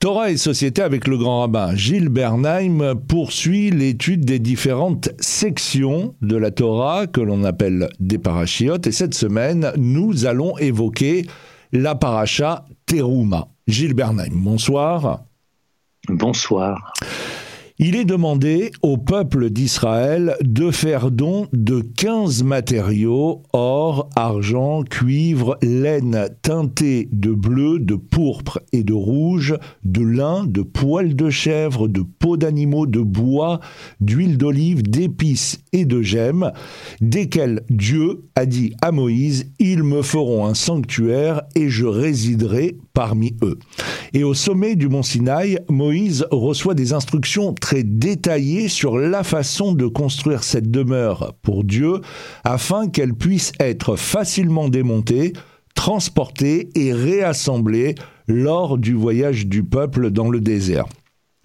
Torah et société avec le grand rabbin Gilles Bernheim poursuit l'étude des différentes sections de la Torah que l'on appelle des parachiotes et cette semaine nous allons évoquer la paracha Teruma. Gilles Bernheim, bonsoir. Bonsoir. Il est demandé au peuple d'Israël de faire don de 15 matériaux, or, argent, cuivre, laine teintée de bleu, de pourpre et de rouge, de lin, de poils de chèvre, de peau d'animaux, de bois, d'huile d'olive, d'épices et de gemmes, desquels Dieu a dit à Moïse, ils me feront un sanctuaire et je résiderai parmi eux. Et au sommet du mont Sinaï, Moïse reçoit des instructions très détaillées sur la façon de construire cette demeure pour Dieu afin qu'elle puisse être facilement démontée, transportée et réassemblée lors du voyage du peuple dans le désert.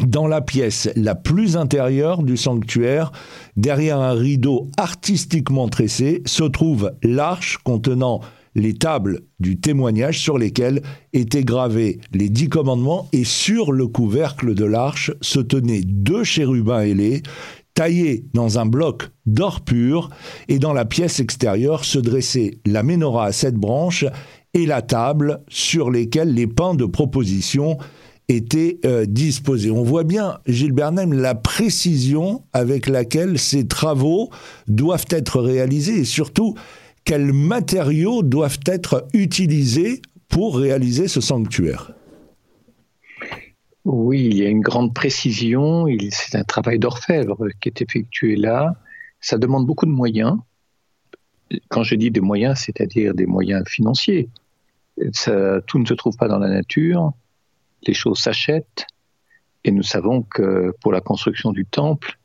Dans la pièce la plus intérieure du sanctuaire, derrière un rideau artistiquement tressé, se trouve l'arche contenant les tables du témoignage sur lesquelles étaient gravés les dix commandements et sur le couvercle de l'arche se tenaient deux chérubins ailés taillés dans un bloc d'or pur et dans la pièce extérieure se dressait la menorah à sept branches et la table sur lesquelles les pains de proposition étaient euh, disposés. On voit bien, Gilles Bernheim, la précision avec laquelle ces travaux doivent être réalisés et surtout quels matériaux doivent être utilisés pour réaliser ce sanctuaire? Oui, il y a une grande précision, c'est un travail d'orfèvre qui est effectué là. Ça demande beaucoup de moyens. Quand je dis des moyens, c'est-à-dire des moyens financiers. tout ne se trouve pas dans la nature, les choses s'achètent, et nous savons que pour la construction du temple,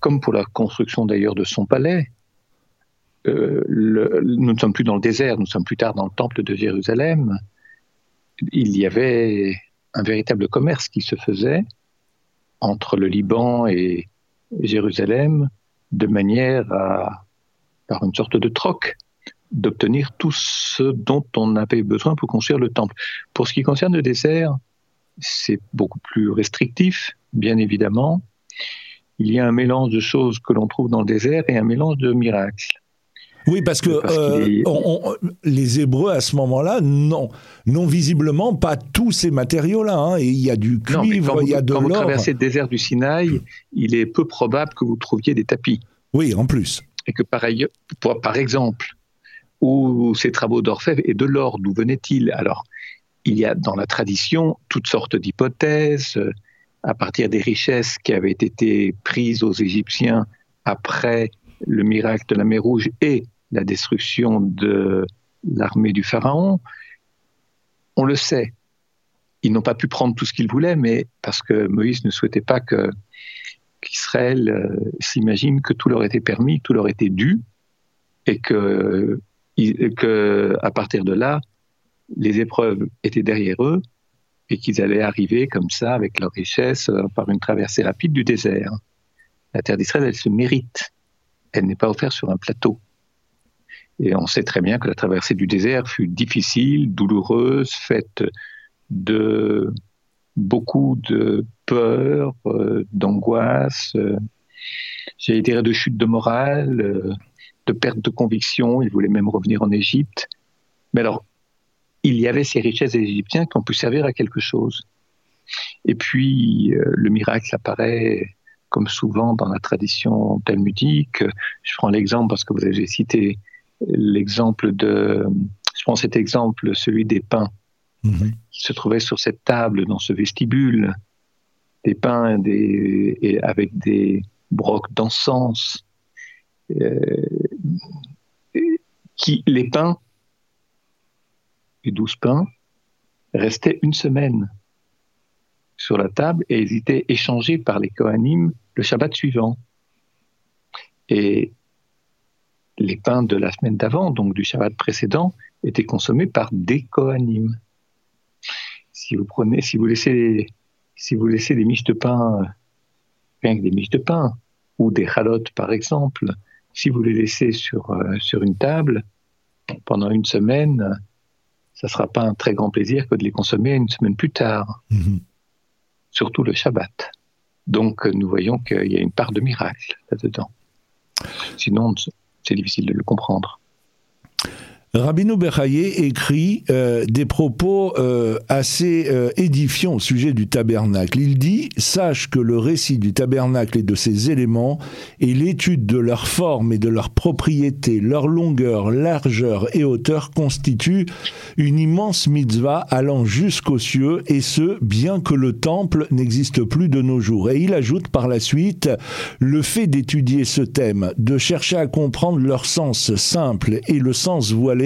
comme pour la construction d'ailleurs de son palais, euh, nous ne sommes plus dans le désert, nous sommes plus tard dans le temple de Jérusalem. Il y avait un véritable commerce qui se faisait entre le Liban et Jérusalem de manière à, par une sorte de troc, d'obtenir tout ce dont on avait besoin pour construire le temple. Pour ce qui concerne le désert, c'est beaucoup plus restrictif, bien évidemment. Il y a un mélange de choses que l'on trouve dans le désert et un mélange de miracles. Oui, parce que euh, les Hébreux à ce moment-là n'ont visiblement pas tous ces matériaux-là. Hein. il y a du cuivre, il y a de l'or. Quand vous traversez le désert du Sinaï, il est peu probable que vous trouviez des tapis. Oui, en plus. Et que par, ailleurs, par exemple, où ces travaux d'orfèvre et de l'or, d'où venait-il? Alors, il y a dans la tradition toutes sortes d'hypothèses euh, à partir des richesses qui avaient été prises aux Égyptiens après le miracle de la mer Rouge et la destruction de l'armée du Pharaon, on le sait. Ils n'ont pas pu prendre tout ce qu'ils voulaient, mais parce que Moïse ne souhaitait pas que qu'Israël euh, s'imagine que tout leur était permis, tout leur était dû, et que, que à partir de là, les épreuves étaient derrière eux et qu'ils allaient arriver comme ça avec leur richesse euh, par une traversée rapide du désert. La terre d'Israël, elle se mérite elle n'est pas offerte sur un plateau. Et on sait très bien que la traversée du désert fut difficile, douloureuse, faite de beaucoup de peur, euh, d'angoisse, euh, j'ai dire de chute de morale, euh, de perte de conviction. Il voulait même revenir en Égypte. Mais alors, il y avait ces richesses égyptiennes qui ont pu servir à quelque chose. Et puis, le miracle apparaît comme souvent dans la tradition talmudique. Je prends l'exemple parce que vous avez cité l'exemple de, je prends cet exemple, celui des pains mhm. qui se trouvaient sur cette table dans ce vestibule, des pains des, et avec des brocs d'encens, euh, qui les pains, les douze pains, restaient une semaine sur la table et ils étaient échangés par les Kohanim le Shabbat suivant. Et les pains de la semaine d'avant, donc du Shabbat précédent, étaient consommés par des Kohanim. Si vous prenez, si vous laissez, si vous laissez des miches de pain, rien que des miches de pain, ou des chalotes par exemple, si vous les laissez sur, euh, sur une table pendant une semaine, ça ne sera pas un très grand plaisir que de les consommer une semaine plus tard, mhm. Surtout le Shabbat. Donc nous voyons qu'il y a une part de miracle là-dedans. Sinon, c'est difficile de le comprendre. Rabino Bechaye écrit euh, des propos euh, assez euh, édifiants au sujet du tabernacle. Il dit Sache que le récit du tabernacle et de ses éléments et l'étude de leur forme et de leurs propriétés, leur longueur, largeur et hauteur constituent une immense mitzvah allant jusqu'aux cieux, et ce, bien que le temple n'existe plus de nos jours. Et il ajoute par la suite Le fait d'étudier ce thème, de chercher à comprendre leur sens simple et le sens voilé,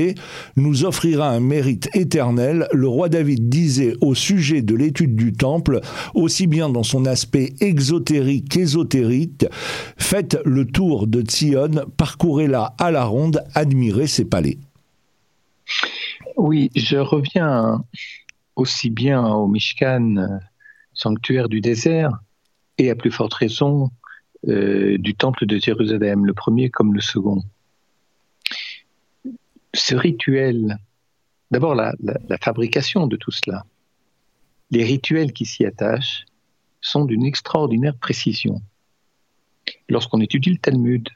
nous offrira un mérite éternel. Le roi David disait au sujet de l'étude du temple, aussi bien dans son aspect exotérique qu'ésotérique, faites le tour de Tzion, parcourez-la à la ronde, admirez ses palais. Oui, je reviens aussi bien au Mishkan, sanctuaire du désert, et à plus forte raison euh, du temple de Jérusalem, le premier comme le second ce rituel, d'abord la, fabrication de tout cela, les rituels qui s'y attachent sont d'une extraordinaire précision. Lorsqu'on étudie le Talmud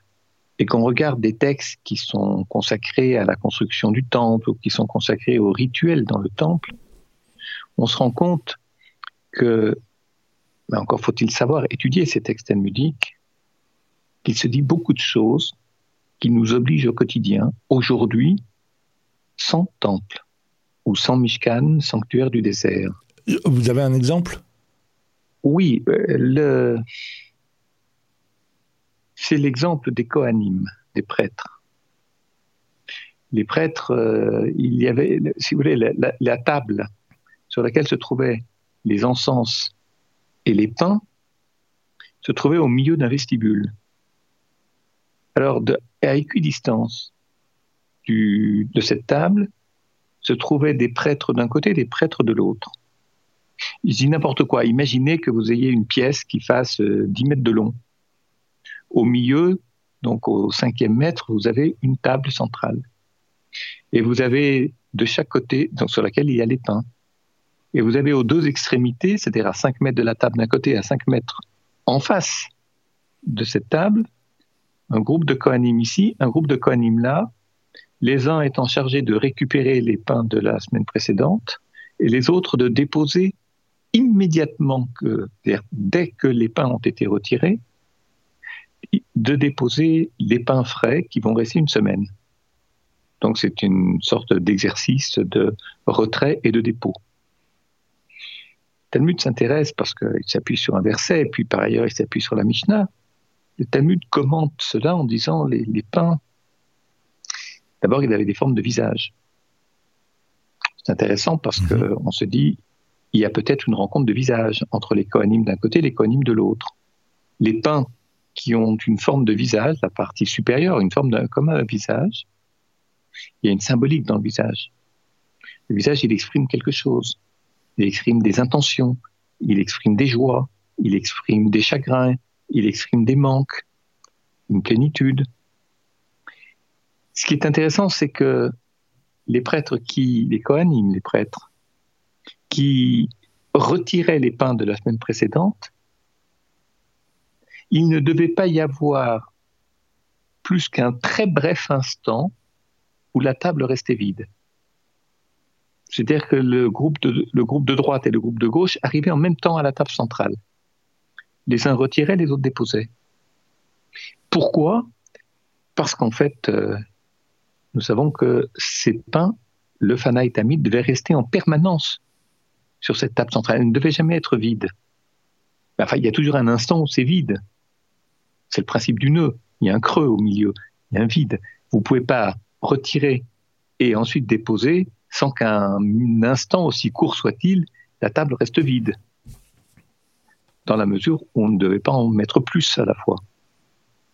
et qu'on regarde des textes qui sont consacrés à la construction du temple ou qui sont consacrés aux rituels dans le temple, on se rend compte que, ben encore faut-il savoir étudier ces textes talmudiques, qu'il se dit beaucoup de choses qui nous obligent au quotidien, aujourd'hui, sans temple ou sans Mishkan, sanctuaire du désert. Vous avez un exemple? Oui, euh, le... c'est l'exemple des Kohanim, des prêtres. Les prêtres, euh, il y avait, si vous voulez, la, table sur laquelle se trouvaient les encens et les pains se trouvait au milieu d'un vestibule. Alors, à équidistance, de cette table se trouvaient des prêtres d'un côté et des prêtres de l'autre. Je dis n'importe quoi. Imaginez que vous ayez une pièce qui fasse 10 euh, mètres de long. Au milieu, donc au cinquième mètre, vous avez une table centrale. Et vous avez de chaque côté, donc sur laquelle il y a les pains. Et vous avez aux deux extrémités, c'est-à-dire à 5 mètres de la table d'un côté et à 5 mètres en face de cette table, un groupe de Kohanim ici, un groupe de Kohanim là, les uns étant chargés de récupérer les pains de la semaine précédente et les autres de déposer immédiatement, que, dès que les pains ont été retirés, de déposer les pains frais qui vont rester une semaine. Donc c'est une sorte d'exercice de retrait et de dépôt. Talmud s'intéresse parce qu'il s'appuie sur un verset, et puis par ailleurs il s'appuie sur la Mishnah. Le Talmud commente cela en disant les, les pains D'abord, il avait des formes de visage. C'est intéressant parce qu'on mhm. on se dit, il y a peut-être une rencontre de visage entre les coanimes d'un côté et les coanimes de l'autre. Les pains qui ont une forme de visage, la partie supérieure, une forme comme un visage, il y a une symbolique dans le visage. Le visage, il exprime quelque chose. Il exprime des intentions, il exprime des joies, il exprime des chagrins, il exprime des manques, une plénitude. Ce qui est intéressant, c'est que les prêtres qui, les Kohanim, les prêtres, qui retiraient les pains de la semaine précédente, il ne devait pas y avoir plus qu'un très bref instant où la table restait vide. C'est-à-dire que le groupe, de, le groupe de droite et le groupe de gauche arrivaient en même temps à la table centrale. Les uns retiraient, les autres déposaient. Pourquoi? Parce qu'en fait, euh, nous savons que ces pains, le Fana Tamid, devait rester en permanence sur cette table centrale. Elle ne devait jamais être vide. Enfin, il y a toujours un instant où c'est vide. C'est le principe du nœud. Il y a un creux au milieu, il y a un vide. Vous ne pouvez pas retirer et ensuite déposer sans qu'un instant, aussi court soit-il, la table reste vide. Dans la mesure où on ne devait pas en mettre plus à la fois,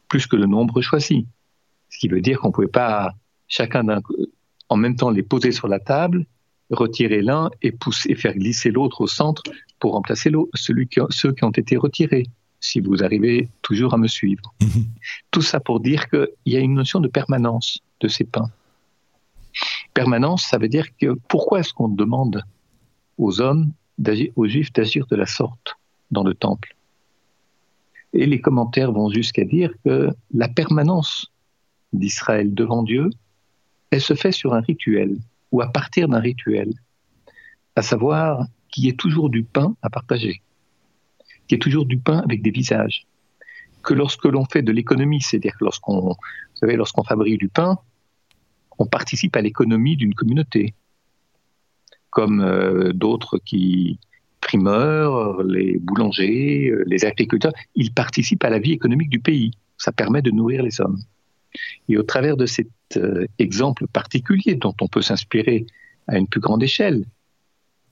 plus que le nombre choisi. Ce qui veut dire qu'on ne pouvait pas chacun en même temps les poser sur la table, retirer l'un et pousser, faire glisser l'autre au centre pour remplacer celui ceux qui ont été retirés, si vous arrivez toujours à me suivre. Mhm. Tout ça pour dire qu'il y a une notion de permanence de ces pains. permanence, ça veut dire que pourquoi est-ce qu'on demande aux hommes, aux juifs d'agir de la sorte? Dans le temple. Et les commentaires vont jusqu'à dire que la permanence d'Israël devant Dieu, elle se fait sur un rituel ou à partir d'un rituel, à savoir qu'il y ait toujours du pain à partager, qu'il y ait toujours du pain avec des visages, que lorsque l'on fait de l'économie, c'est-à-dire que lorsqu'on, lorsqu'on fabrique du pain, on participe à l'économie d'une communauté, comme euh, d'autres qui primeurs, les boulangers, euh, les agriculteurs, ils participent à la vie économique du pays. Ça permet de nourrir les hommes. Et au travers de cet euh, exemple particulier dont on peut s'inspirer à une plus grande échelle,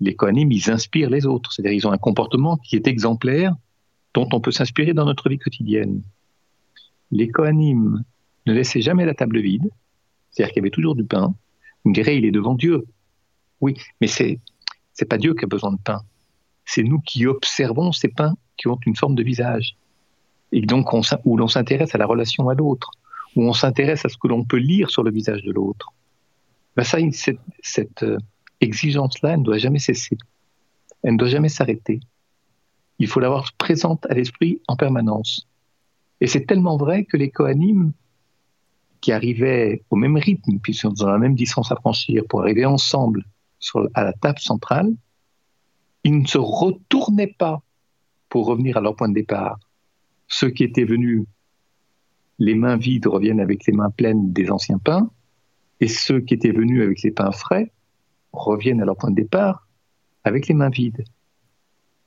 les Kohanim, ils inspirent les autres. C'est-à-dire ils ont un comportement qui est exemplaire, dont on peut s'inspirer dans notre vie quotidienne. Les Kohanim ne laissaient jamais la table vide, c'est-à-dire qu'il y avait toujours du pain. On dirait, il est devant Dieu. Oui, mais c'est c'est pas Dieu qui a besoin de pain. C'est nous qui observons ces pains qui ont une forme de visage. Et donc, on, où l'on s'intéresse à la relation à l'autre, où on s'intéresse à ce que l'on peut lire sur le visage de l'autre. Ben ça, cette, euh, exigence-là, elle ne doit jamais cesser. Elle ne doit jamais s'arrêter. Il faut l'avoir présente à l'esprit en permanence. Et c'est tellement vrai que les Kohanim, qui arrivaient au même rythme, puisqu'ils ont la même distance à franchir, pour arriver ensemble sur, à la table centrale, ils ne se retournaient pas pour revenir à leur point de départ. Ceux qui étaient venus les mains vides reviennent avec les mains pleines des anciens pains, et ceux qui étaient venus avec les pains frais reviennent à leur point de départ avec les mains vides.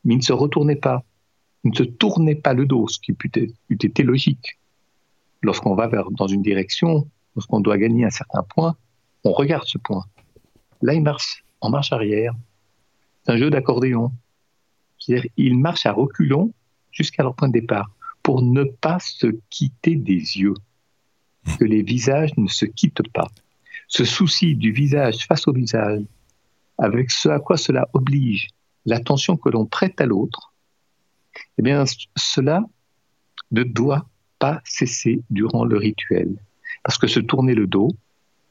Mais ils ne se retournaient pas, ils ne se tournaient pas le dos, ce qui eût été logique lorsqu'on va vers, dans une direction, lorsqu'on doit gagner un certain point, on regarde ce point. Là, il marche en marche arrière. C'est un jeu d'accordéon. C'est-à-dire, ils marchent à reculons jusqu'à leur point de départ pour ne pas se quitter des yeux. Que les visages ne se quittent pas. Ce souci du visage face au visage, avec ce à quoi cela oblige, l'attention que l'on prête à l'autre, eh bien, cela ne doit pas cesser durant le rituel. Parce que se tourner le dos,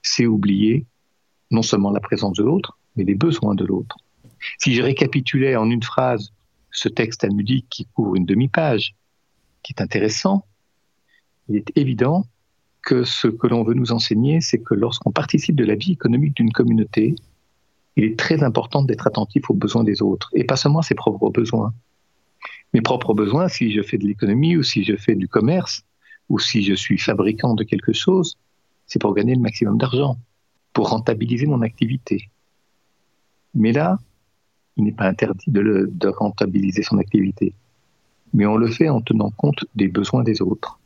c'est oublier non seulement la présence de l'autre, mais les besoins de l'autre. Si je récapitulais en une phrase ce texte talmudique qui couvre une demi-page, qui est intéressant, il est évident que ce que l'on veut nous enseigner, c'est que lorsqu'on participe de la vie économique d'une communauté, il est très important d'être attentif aux besoins des autres, et pas seulement à ses propres besoins mes propres besoins, si je fais de l'économie ou si je fais du commerce ou si je suis fabricant de quelque chose, c'est pour gagner le maximum d'argent, pour rentabiliser mon activité. Mais là, il n'est pas interdit de, rentabiliser son activité, mais on le fait en tenant compte des besoins des autres,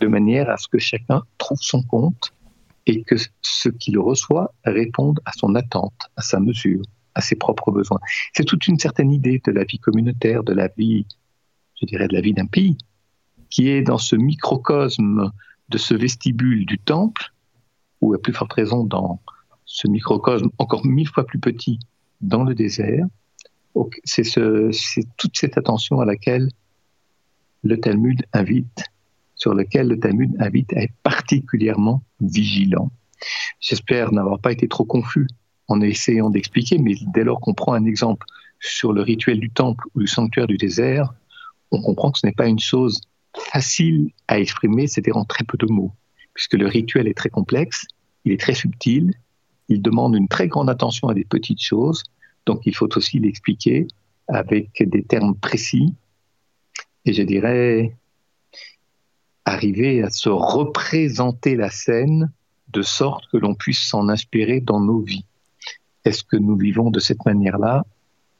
de manière à ce que chacun trouve son compte et que ce qu'il reçoit réponde à son attente, à sa mesure à ses propres besoins. C'est toute une certaine idée de la vie communautaire, de la vie, je dirais, de la vie d'un pays, qui est dans ce microcosme de ce vestibule du temple, ou à plus forte raison dans ce microcosme encore mille fois plus petit dans le désert. C'est ce, toute cette attention à laquelle le Talmud invite, sur lequel le Talmud invite à être particulièrement vigilant. J'espère n'avoir pas été trop confus en essayant d'expliquer, mais dès lors qu'on prend un exemple sur le rituel du temple ou du sanctuaire du désert, on comprend que ce n'est pas une chose facile à exprimer, c'est-à-dire en très peu de mots, puisque le rituel est très complexe, il est très subtil, il demande une très grande attention à des petites choses, donc il faut aussi l'expliquer avec des termes précis, et je dirais arriver à se représenter la scène de sorte que l'on puisse s'en inspirer dans nos vies. Est-ce que nous vivons de cette manière-là?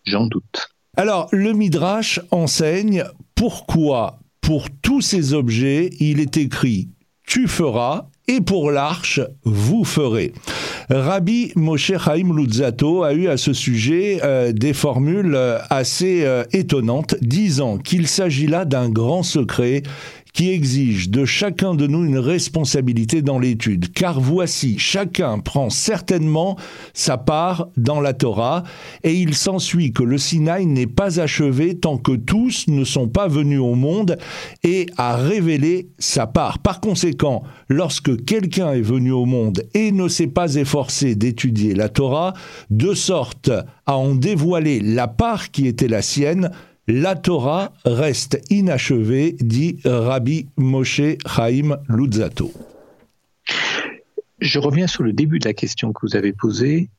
J'en doute. Alors, le Midrash enseigne pourquoi, pour tous ces objets, il est écrit tu feras et pour l'arche, vous ferez. Rabbi Moshe Chaim Luzzato a eu à ce sujet euh, des formules euh, assez euh, étonnantes, disant qu'il s'agit là d'un grand secret qui exige de chacun de nous une responsabilité dans l'étude, car voici, chacun prend certainement sa part dans la Torah, et il s'ensuit que le Sinaï n'est pas achevé tant que tous ne sont pas venus au monde et à révéler sa part. Par conséquent, lorsque quelqu'un est venu au monde et ne s'est pas efforcé d'étudier la Torah, de sorte à en dévoiler la part qui était la sienne, la Torah reste inachevée, dit Rabbi Moshe Chaim Luzzatto. Je reviens sur le début de la question que vous avez posée,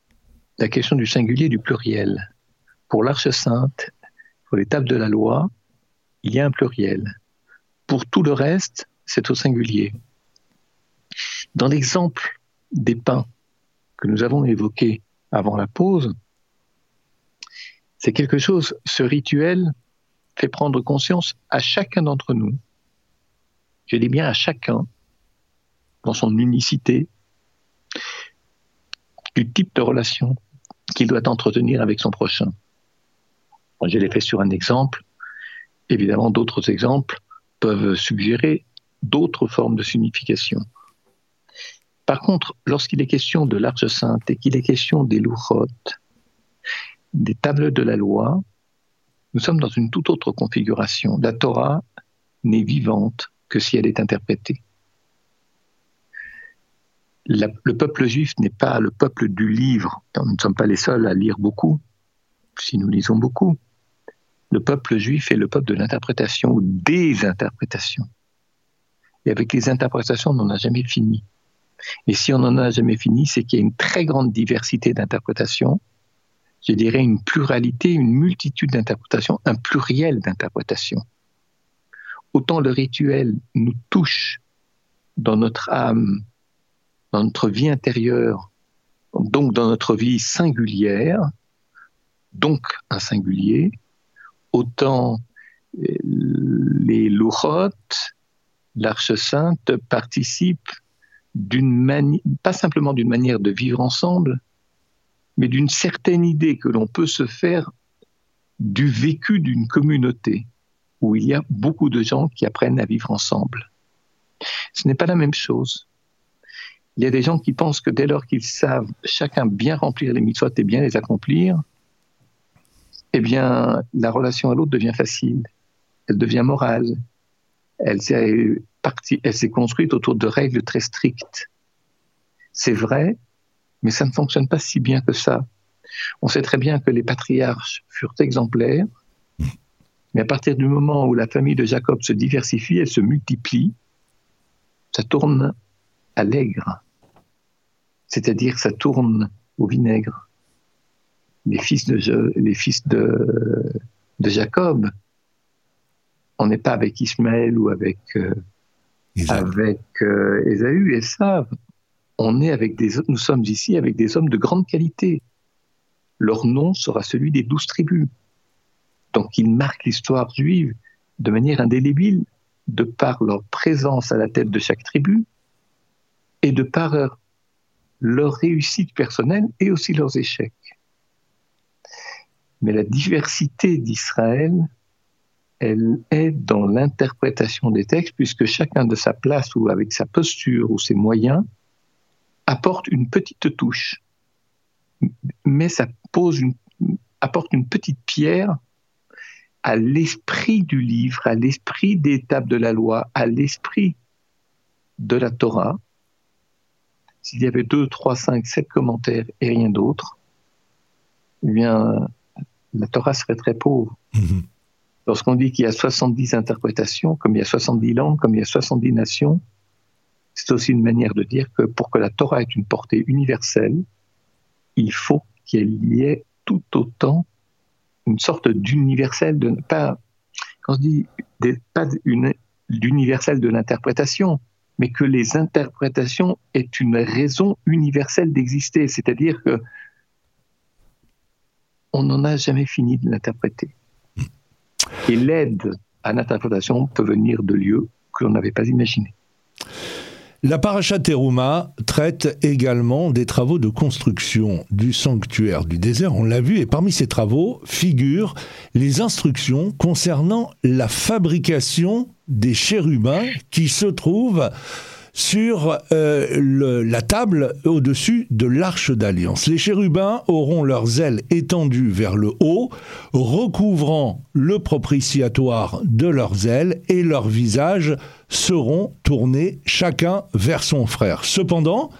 la question du singulier du pluriel. Pour l'Arche sainte, pour tables de la loi, il y a un pluriel. Pour tout le reste, c'est au singulier. Dans l'exemple des pains que nous avons évoqué avant la pause, c'est quelque chose, ce rituel fait prendre conscience à chacun d'entre nous, je dis bien à chacun, dans son unicité, du type de relation qu'il doit entretenir avec son prochain. je l'ai fait sur un exemple. Évidemment, d'autres exemples peuvent suggérer d'autres formes de signification. Par contre, lorsqu'il est question de l'Arche sainte et qu'il est question des louchotes, des tables de la loi, nous sommes dans une toute autre configuration. La Torah n'est vivante que si elle est interprétée. le peuple juif n'est pas le peuple du livre. Nous ne sommes pas les seuls à lire beaucoup, si nous lisons beaucoup. Le peuple juif est le peuple de l'interprétation ou des interprétations. Et avec les interprétations, on n'en a jamais fini. Et si on n'en a jamais fini, c'est qu'il y a une très grande diversité d'interprétations je dirais, une pluralité, une multitude d'interprétations, un pluriel d'interprétations. Autant le rituel nous touche dans notre âme, dans notre vie intérieure, donc dans notre vie singulière, donc un singulier, autant euh, les louchotes, l'Arche sainte participent d'une manière, pas simplement d'une manière de vivre ensemble, mais d'une certaine idée que l'on peut se faire du vécu d'une communauté où il y a beaucoup de gens qui apprennent à vivre ensemble. Ce n'est pas la même chose. Il y a des gens qui pensent que dès lors qu'ils savent chacun bien remplir les mitzvot et bien les accomplir, eh bien, la relation à l'autre devient facile, elle devient morale, elle s'est construite autour de règles très strictes. C'est vrai, mais ça ne fonctionne pas si bien que ça. On sait très bien que les patriarches furent exemplaires, mais à partir du moment où la famille de Jacob se diversifie, elle se multiplie, ça tourne à l'aigre, c'est-à-dire ça tourne au vinaigre. Les fils de, les fils de, de Jacob, on n'est pas avec Ismaël ou avec, euh, avec euh, Ésaü et savent on est avec des, nous sommes ici avec des hommes de grande qualité. Leur nom sera celui des douze tribus. Donc ils marquent l'histoire juive de manière indélébile de par leur présence à la tête de chaque tribu et de par leur réussite personnelle et aussi leurs échecs. Mais la diversité d'Israël, elle est dans l'interprétation des textes, puisque chacun de sa place ou avec sa posture ou ses moyens apporte une petite touche, mais ça pose une, apporte une petite pierre à l'esprit du livre, à l'esprit des tables de la loi, à l'esprit de la Torah. S'il y avait deux, trois, cinq, sept commentaires et rien d'autre, eh bien, la Torah serait très pauvre. Mhm. Lorsqu'on dit qu'il y a 70 interprétations, comme il y a 70 langues, comme il y a 70 nations, c'est aussi une manière de dire que pour que la Torah ait une portée universelle, il faut qu'il y ait tout autant une sorte d'universel pas quand je pas d'universel de l'interprétation, mais que les interprétations aient une raison universelle d'exister, c'est-à-dire que on n'en a jamais fini de l'interpréter. Et l'aide à l'interprétation peut venir de lieux que l'on n'avait pas imaginés. La paracha Teruma traite également des travaux de construction du sanctuaire du désert, on l'a vu, et parmi ces travaux figurent les instructions concernant la fabrication des chérubins qui se trouvent sur euh, la table au-dessus de l'arche d'alliance. Les chérubins auront leurs ailes étendues vers le haut, recouvrant le propitiatoire de leurs ailes, et leurs visages seront tournés chacun vers son frère. Cependant,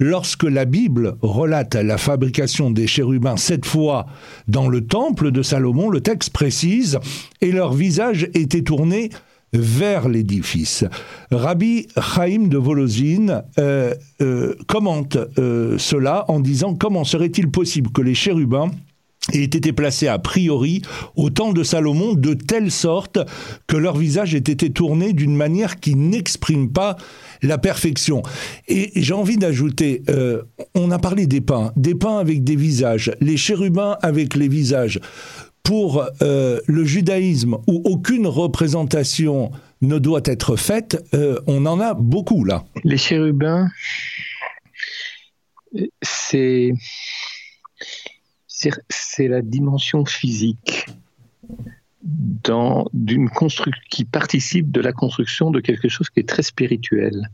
lorsque la Bible relate la fabrication des chérubins cette fois dans le temple de Salomon, le texte précise, et leurs visages étaient tournés vers l'édifice. Rabbi Chaim de Volozine euh, euh, commente euh, cela en disant comment serait-il possible que les chérubins aient été placés a priori au temps de Salomon de telle sorte que leur visage ait été tourné d'une manière qui n'exprime pas la perfection. Et j'ai envie d'ajouter, on a parlé des pins, des pins avec des visages, les chérubins avec les visages pour euh, le judaïsme où aucune représentation ne doit être faite, euh, on en a beaucoup là. Les chérubins, c'est c'est la dimension physique dans qui participe de la construction de quelque chose qui est très spirituel.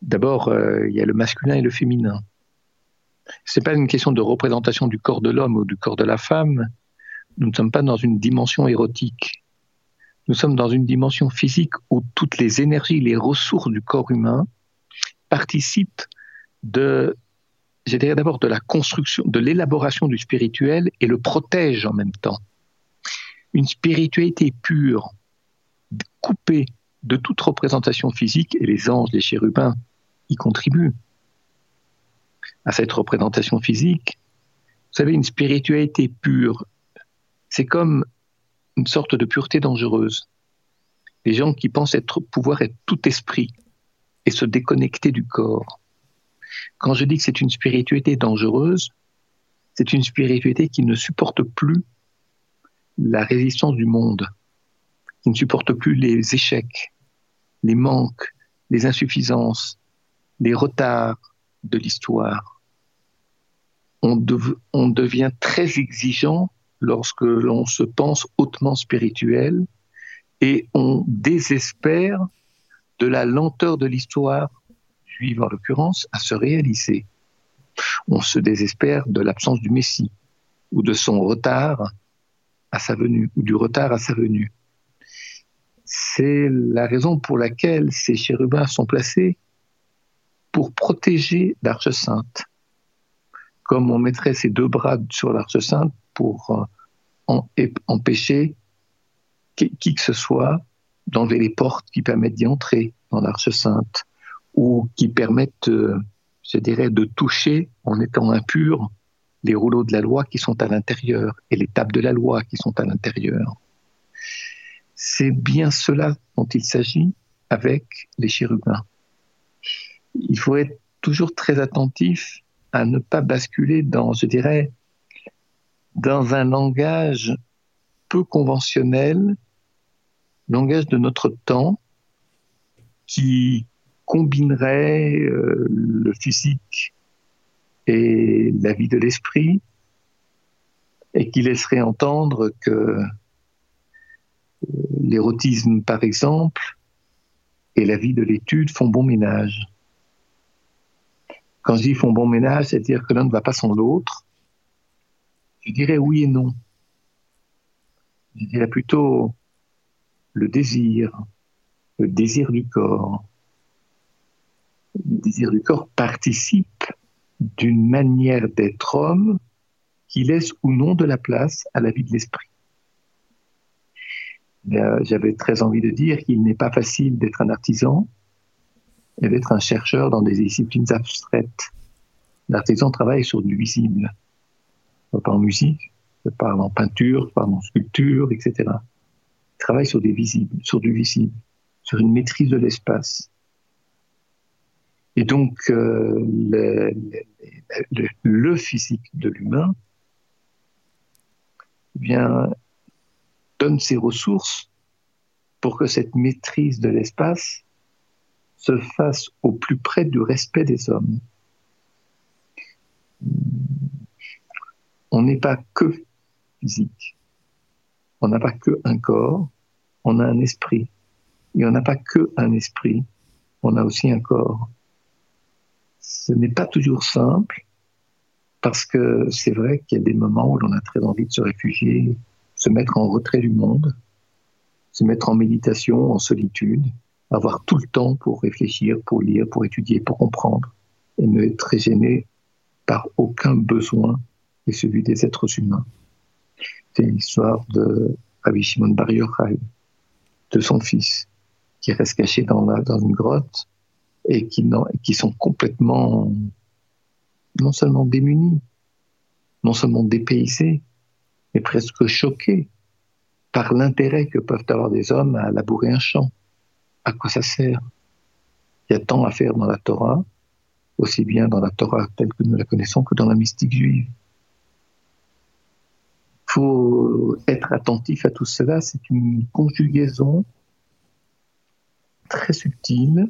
D'abord, euh, il y a le masculin et le féminin c'est pas une question de représentation du corps de l'homme ou du corps de la femme. Nous ne sommes pas dans une dimension érotique. Nous sommes dans une dimension physique où toutes les énergies, les ressources du corps humain participent de, je dirais d'abord de la construction, de l'élaboration du spirituel et le protègent en même temps. Une spiritualité pure, coupée de toute représentation physique, et les anges, les chérubins y contribuent à cette représentation physique. Vous savez, une spiritualité pure, c'est comme une sorte de pureté dangereuse. Les gens qui pensent être, pouvoir être tout esprit et se déconnecter du corps. Quand je dis que c'est une spiritualité dangereuse, c'est une spiritualité qui ne supporte plus la résistance du monde, qui ne supporte plus les échecs, les manques, les insuffisances, les retards de l'histoire on, devient très exigeant lorsque l'on se pense hautement spirituel et on désespère de la lenteur de l'histoire juive en l'occurrence à se réaliser. On se désespère de l'absence du Messie ou de son retard à sa venue ou du retard à sa venue. C'est la raison pour laquelle ces chérubins sont placés pour protéger l'Arche Sainte comme on mettrait ses deux bras sur l'Arche Sainte pour euh, empêcher qui, que ce soit d'enlever les portes qui permettent d'y entrer dans l'Arche Sainte ou qui permettent, euh, je dirais, de toucher en étant impur les rouleaux de la loi qui sont à l'intérieur et les tables de la loi qui sont à l'intérieur. C'est bien cela dont il s'agit avec les chérubins. Il faut être toujours très attentif à ne pas basculer dans, je dirais, dans un langage peu conventionnel, langage de notre temps, qui combinerait euh, le physique et la vie de l'esprit, et qui laisserait entendre que euh, l'érotisme, par exemple, et la vie de l'étude font bon ménage. Quand je dis font bon ménage, c'est-à-dire que l'un ne va pas sans l'autre, je dirais oui et non. Je dirais plutôt le désir, le désir du corps. Le désir du corps participe d'une manière d'être homme qui laisse ou non de la place à la vie de l'esprit. J'avais très envie de dire qu'il n'est pas facile d'être un artisan, et d'être un chercheur dans des disciplines abstraites. L'artisan travaille sur du visible. Pas en musique, pas en peinture, pas en sculpture, etc. Il travaille sur des visibles, sur du visible, sur une maîtrise de l'espace. Et donc, euh, le, physique de l'humain eh donne ses ressources pour que cette maîtrise de l'espace se fasse au plus près du respect des hommes. On n'est pas que physique. On n'a pas que un corps. on a un esprit. Et on n'a pas que un esprit, on a aussi un corps. Ce n'est pas toujours simple, parce que c'est vrai qu'il y a des moments où l'on a très envie de se réfugier, se mettre en retrait du monde, se mettre en méditation, en solitude, avoir tout le temps pour réfléchir, pour lire, pour étudier, pour comprendre, et ne être gêné par aucun besoin et celui des êtres humains. C'est l'histoire de Rabbi Shimon Bar de son fils, qui reste caché dans, une grotte et qui sont complètement, non seulement démunis, non seulement dépaysés, mais presque choqués par l'intérêt que peuvent avoir des hommes à labourer un champ. À quoi ça sert Il y a tant à faire dans la Torah, aussi bien dans la Torah telle que nous la connaissons que dans la mystique juive. Il faut être attentif à tout cela, c'est une conjugaison très subtile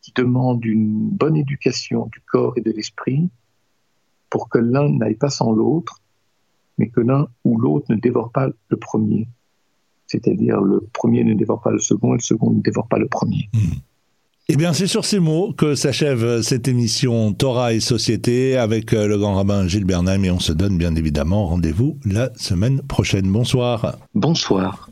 qui demande une bonne éducation du corps et de l'esprit pour que l'un n'aille pas sans l'autre mais que l'un ou l'autre ne dévore pas le premier. C'est-à-dire le premier ne dévore pas le second et le second ne dévore pas le premier. Hmm. Eh bien, c'est sur ces mots que s'achève cette émission Torah et Société avec euh, le grand rabbin Gilles Bernheim et on se donne bien évidemment rendez-vous la semaine prochaine. Bonsoir. Bonsoir.